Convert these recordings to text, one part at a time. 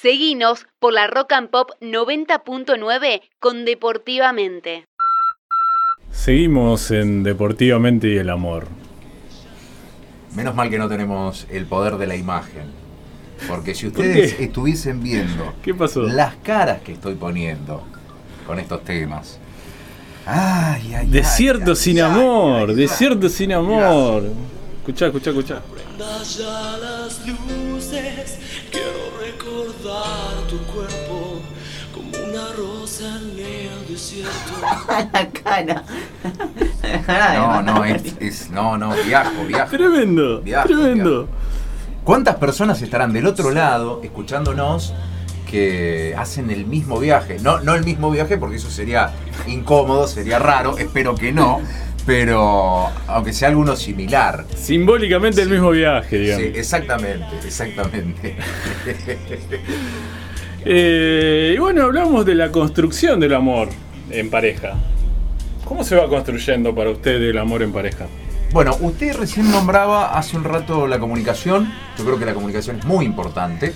Seguinos por la Rock and Pop 90.9 con Deportivamente. Seguimos en Deportivamente y el amor. Menos mal que no tenemos el poder de la imagen. Porque si ustedes estuviesen viendo ¿Qué pasó? las caras que estoy poniendo con estos temas. Ay, ay, Desierto ay, sin ay, amor, ay, desierto sin amor. Escuchá, escuchá, escuchá. ya las luces, quiero recordar tu cuerpo como una rosa en el desierto. la cara. No, no, es, es- no, no, viajo, viajo. Tremendo, Viajo, tremendo. ¿Cuántas personas estarán del otro lado escuchándonos que hacen el mismo viaje? No, no el mismo viaje porque eso sería incómodo, sería raro, espero que no, pero aunque sea alguno similar. Simbólicamente el mismo viaje, digamos. Sí, exactamente, exactamente. Eh, y bueno, hablamos de la construcción del amor en pareja. ¿Cómo se va construyendo para usted el amor en pareja? Bueno, usted recién nombraba hace un rato la comunicación. Yo creo que la comunicación es muy importante.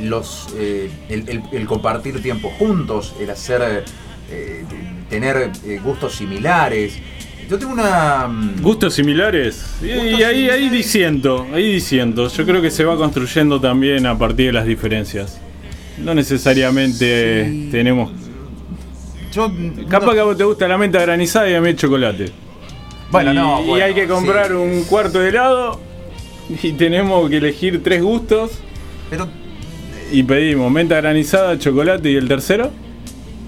Los, eh, el, el- el compartir tiempo juntos, el hacer, eh, tener eh, gustos similares. Yo tengo una... mm, Gustos similares. Y, ahí, ahí similares. diciendo, ahí diciendo. Yo creo que se va construyendo también a partir de las diferencias. No necesariamente Sí. tenemos. Yo, Capaz no- que a vos te gusta la menta granizada y a mí el chocolate. Bueno, y, no, y hay que comprar sí, un cuarto de helado y tenemos que elegir tres gustos Pero y pedimos menta granizada, chocolate y el tercero.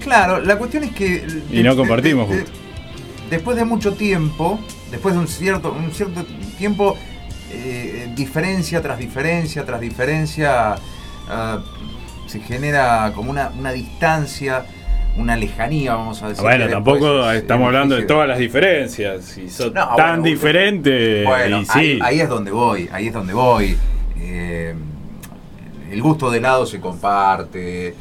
Claro, la cuestión es que. Y no compartimos, de- de- justo. después de mucho tiempo, después de un cierto, un cierto tiempo, eh, diferencia tras diferencia tras diferencia, ah, se genera como una, una distancia, una lejanía, vamos a decir. bueno, tampoco estamos eh, hablando de todas las diferencias. Si son No, tan bueno, diferentes. Bueno, y ahí, sí. ahí es donde voy, ahí es donde voy. Eh, el gusto de helado se comparte. eh,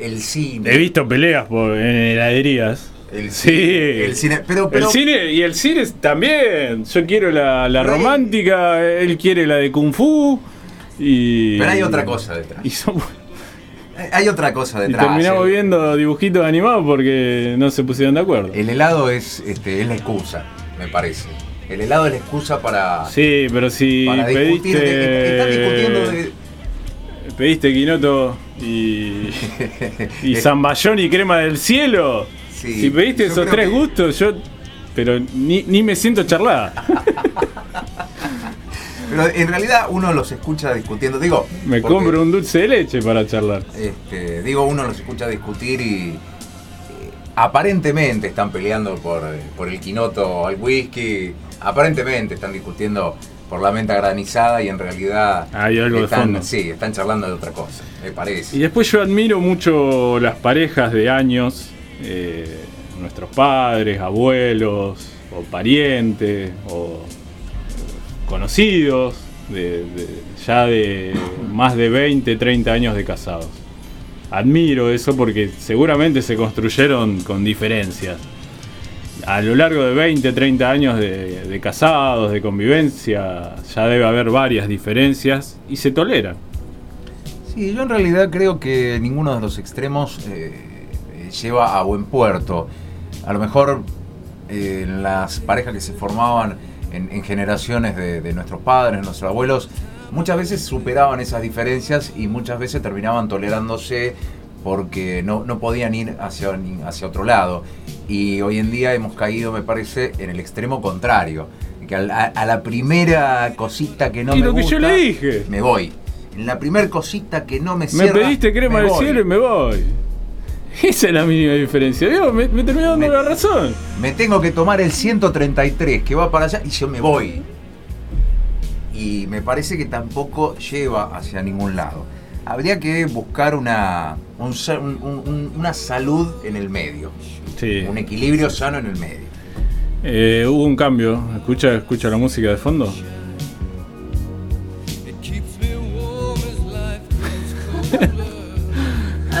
el cine. He visto peleas por, en heladerías. El Sí. cine, el cine, pero, pero el cine y el cine también. Yo quiero la, la Pero hay- romántica, él quiere la de kung fu y. Pero hay otra cosa detrás. Y, Eh, Hay otra cosa y detrás. terminamos el, viendo dibujitos animados porque no se pusieron de acuerdo. el helado es, este, es la excusa, me parece. El helado es la excusa para, Sí, pero si para discutir. pediste. están discutiendo de. Pediste quinoto y. y Eh, zamballón y crema del cielo. Sí, si pediste esos tres que- gustos, yo. Pero ni, ni me siento charlada. Pero en realidad uno los escucha discutiendo. Digo, Me porque, compro un dulce de leche para charlar. este, digo, uno los escucha discutir y. eh, aparentemente están peleando por, por el quinoto al whisky. Aparentemente están discutiendo por la menta granizada y en realidad. Hay algo de están, fondo. Sí, están charlando de otra cosa, me parece. Y después yo admiro mucho las parejas de años, eh, nuestros padres, abuelos, o parientes, o conocidos, de, de- ya de más de 20, 30 años de casados. Admiro eso porque seguramente se construyeron con diferencias. A lo largo de 20, 30 años de, casados, de convivencia, ya debe haber varias diferencias y se toleran. Sí, yo en realidad creo que ninguno de los extremos eh, lleva a buen puerto. A lo mejor eh, las parejas que se formaban en, en generaciones de, de nuestros padres, nuestros abuelos, muchas veces superaban esas diferencias y muchas veces terminaban tolerándose porque no, no podían ir hacia, hacia otro lado. Y hoy en día hemos caído, me parece, en el extremo contrario. Que a, a la primera cosita que no y me lo que yo le dije. me voy. En la primer cosita que no me Me cierra, pediste crema me del cielo y me voy. Esa es la mínima diferencia. Digo, me, me terminó dando Me- la razón. Me tengo que tomar el 133 que va para allá y yo me voy. Y me parece que tampoco lleva hacia ningún lado. Habría que buscar una, un sa- un- un- una salud en el medio. Sí. Un equilibrio sano en el medio. Eh, hubo un cambio. Escucha, escucha la música de fondo.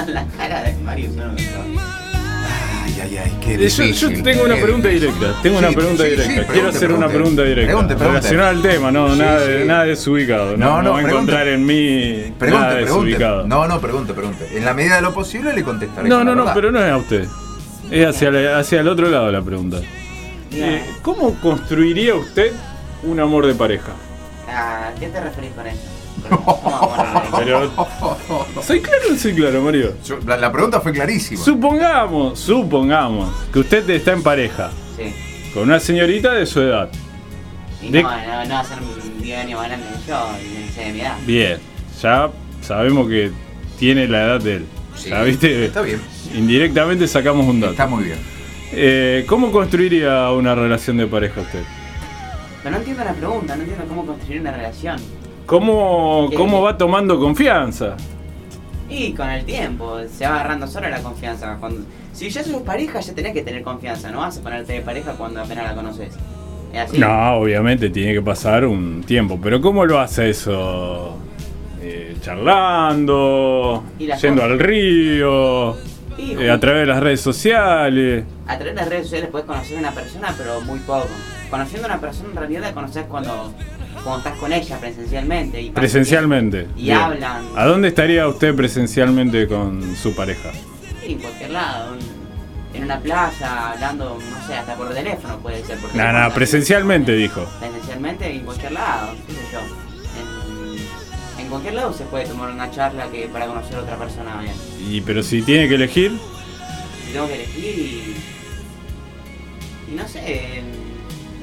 la cara de Mario. no, no. Ay, ay, ay, qué Eh, Yo, tengo una pregunta directa. Tengo Sí, una pregunta sí, sí, directa. Quiero pregunte, hacer una pregunta directa. Pregunte, pregunte. Relacionada al tema, no, Sí, nada, de- sí. nada desubicado. No, No, no, encontrar en mí Pregunte, nada pregunte. desubicado. No, no, pregunte, pregunte. En la medida de lo posible le contestaré. No, no, no, pero no es a usted. Es hacia, la- hacia el otro lado la pregunta. Eh, ¿Cómo construiría usted un amor de pareja? ¿A qué te referís con eso? Pero. ¿Soy claro o no soy claro, Mario? Yo- la, la pregunta fue clarísima. Supongamos, supongamos que usted está en pareja Sí. con una señorita de su edad. Y De- no, no, no va a ser 10 años más grande que yo, y sé de mi edad. Bien, ya sabemos que tiene la edad de él. Sí, ya viste, Está bien. indirectamente sacamos un dato. Está muy bien. Eh, ¿Cómo construiría una relación de pareja usted? Pero no entiendo la pregunta, no entiendo cómo construir una relación. ¿Cómo, cómo va tomando confianza? Y con el tiempo, se va agarrando sola la confianza. Cuando, si ya sos pareja, ya tenés que tener confianza, no vas a ponerte de pareja cuando apenas la conoces. Es así. No, obviamente tiene que pasar un tiempo, pero ¿cómo lo hace eso? Eh, charlando, yendo cosas- al río, eh, a través de las redes sociales. A través de las redes sociales puedes conocer a una persona, pero muy poco. Conociendo a una persona en realidad la conoces cuando, cuando estás con ella presencialmente. Y Presencialmente. Y Bien. hablan. ¿A dónde estaría usted presencialmente con su pareja? Sí, en cualquier lado. en- una playa, hablando, no sé, hasta por teléfono puede ser. Teléfono, nada, presencialmente dijo. Presencialmente en cualquier lado, qué sé yo. En, en cualquier lado se puede tomar una charla que para conocer a otra persona bien. Y pero si tiene que elegir, Si tengo que elegir y. Y no sé. En,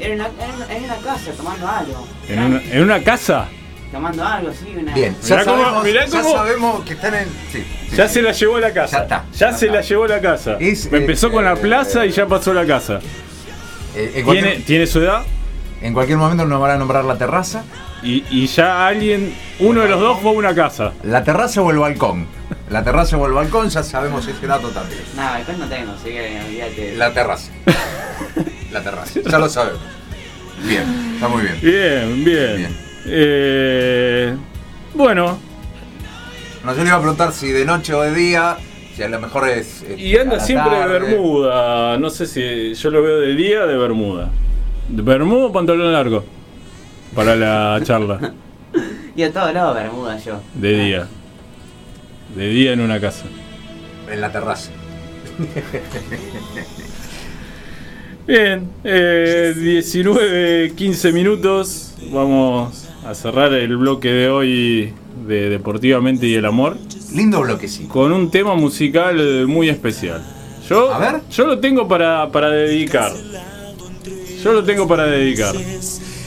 en una, en una- casa tomando algo. en una, en una casa, Tomando algo, sí, una. Bien, Mirá ya, cómo- sabemos, mirá ya cómo- sabemos que están en. Sí, sí, ya sí. se la llevó a la casa. Ya está, Ya ya se está. la llevó a la casa. Es, Me empezó eh, con la eh, plaza y ya pasó a la casa. Eh, en, ¿Tiene, tiene su edad? en cualquier momento nos van a nombrar la terraza. Y, y ya alguien, uno de los dos fue a una casa. La terraza o el balcón. La terraza o el balcón, ya sabemos ese dato también. Nada, después no tengo, así que olvídate. La terraza. La terraza. Ya lo sabemos. Bien, está muy bien. Bien, bien. Bien. Eh, bueno, No, yo le iba a preguntar si de noche o de día, si a lo mejor es. y a anda siempre de bermuda. No sé si yo lo veo de día de bermuda. ¿De bermuda o pantalón largo? Para la charla. Y a todos lados Bermuda yo. De día. De día en una casa. En la terraza. Bien, eh, 19, 15 minutos. Vamos a cerrar el bloque de hoy de Deportivamente y el Amor Lindo bloquecito. con un tema musical muy especial. Yo, A ver. yo lo tengo para, para dedicar. Yo lo tengo para dedicar.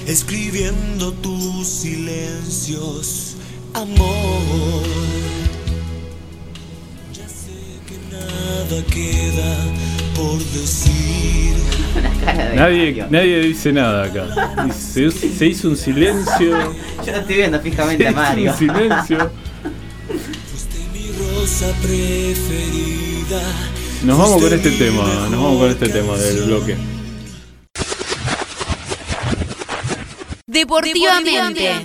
Escribiendo tus silencios, amor. Ya sé que nada queda por decir. Nadie, nadie dice nada acá. Se, se hizo un silencio. Yo lo estoy viendo fijamente a hizo Mario. un silencio. Fuiste mi rosa preferida. Nos vamos con este tema. Nos vamos con este tema del bloque. Deportivamente.